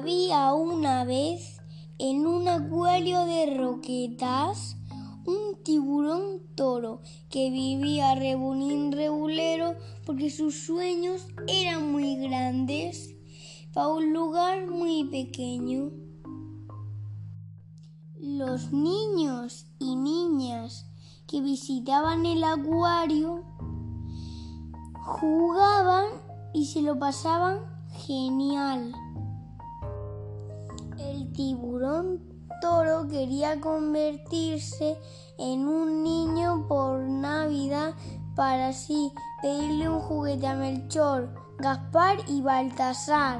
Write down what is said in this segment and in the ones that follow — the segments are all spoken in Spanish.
Había una vez en un acuario de roquetas un tiburón toro que vivía rebonín rebulero porque sus sueños eran muy grandes para un lugar muy pequeño. Los niños y niñas que visitaban el acuario jugaban y se lo pasaban genial. El tiburón toro quería convertirse en un niño por Navidad para así pedirle un juguete a Melchor, Gaspar y Baltasar.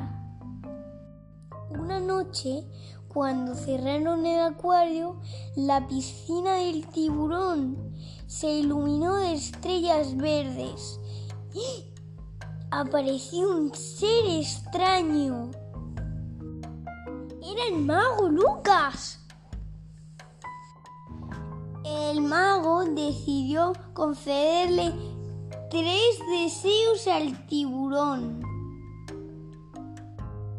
Una noche, cuando cerraron el acuario, la piscina del tiburón se iluminó de estrellas verdes. Apareció un ser extraño. Era el mago Lucas. El mago decidió concederle tres deseos al tiburón.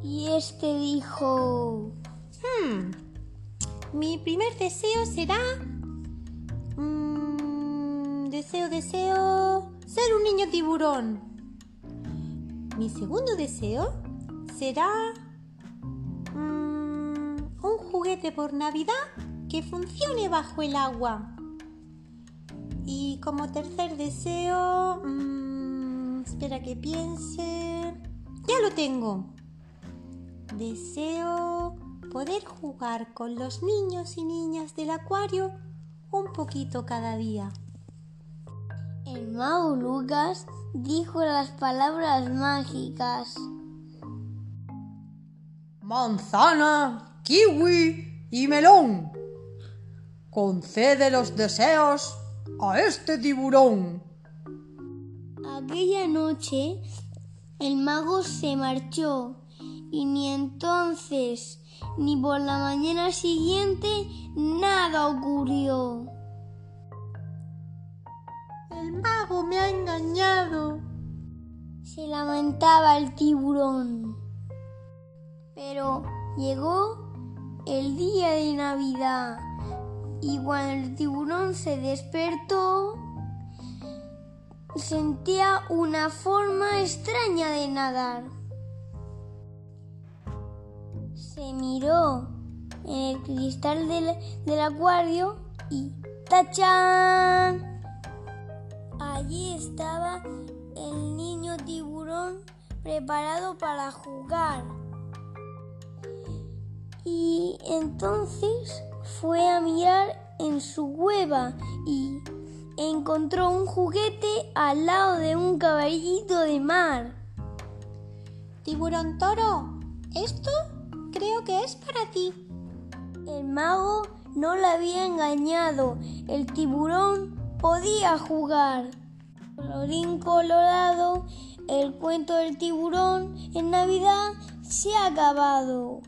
Y este dijo... Hmm, mi primer deseo será... mm, deseo, deseo... Ser un niño tiburón. Mi segundo deseo será... por Navidad que funcione bajo el agua. Y como tercer deseo... mm, espera que piense... Ya lo tengo. Deseo poder jugar con los niños y niñas del acuario un poquito cada día. El mago Lucas dijo las palabras mágicas. manzana, kiwi y melón. Concede los deseos a este tiburón. Aquella noche el mago se marchó y ni entonces ni por la mañana siguiente nada ocurrió. El mago me ha engañado. Se lamentaba el tiburón. Pero llegó el día de Navidad y cuando el tiburón se despertó sentía una forma extraña de nadar. Se miró en el cristal del, del acuario y ¡tachán! Allí estaba el niño tiburón preparado para jugar. Y entonces fue a mirar en su cueva y encontró un juguete al lado de un caballito de mar. Tiburón toro, esto creo que es para ti. El mago no le había engañado. El tiburón podía jugar. Colorín colorado, el cuento del tiburón en Navidad se ha acabado.